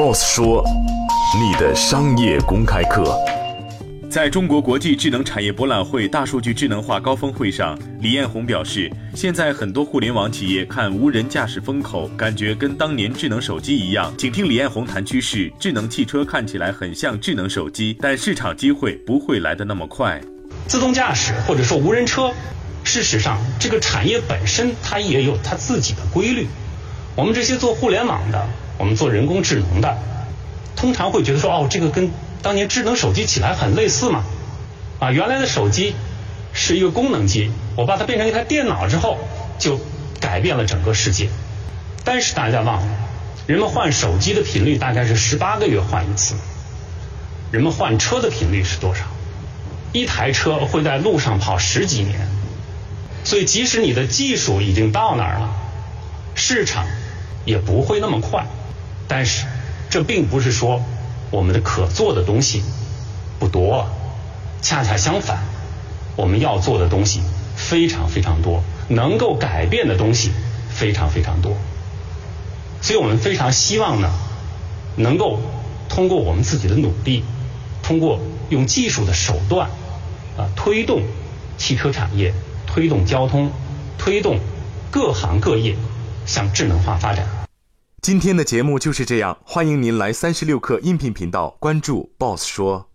，Boss 说，你的商业公开课。在中国国际智能产业博览会大数据智能化高峰会上，李彦宏表示，现在很多互联网企业看无人驾驶风口，感觉跟当年智能手机一样。请听李彦宏谈趋势：智能汽车看起来很像智能手机，但市场机会不会来得那么快。自动驾驶或者说无人车，事实上这个产业本身它也有它自己的规律。我们这些做互联网的，我们做人工智能的，通常会觉得说，哦，这个跟当年智能手机起来很类似嘛，啊，原来的手机是一个功能机，我把它变成一台电脑之后，就改变了整个世界。但是大家忘了，人们换手机的频率大概是十八个月换一次，人们换车的频率是多少？一台车会在路上跑十几年，所以即使你的技术已经到那儿了，市场也不会那么快。但是这并不是说。我们的可做的东西不多，恰恰相反，我们要做的东西非常非常多，能够改变的东西非常非常多。所以我们非常希望呢，能够通过我们自己的努力，通过用技术的手段啊，推动汽车产业，推动交通，推动各行各业向智能化发展。今天的节目就是这样，欢迎您来三十六课音频频道关注 Boss 说。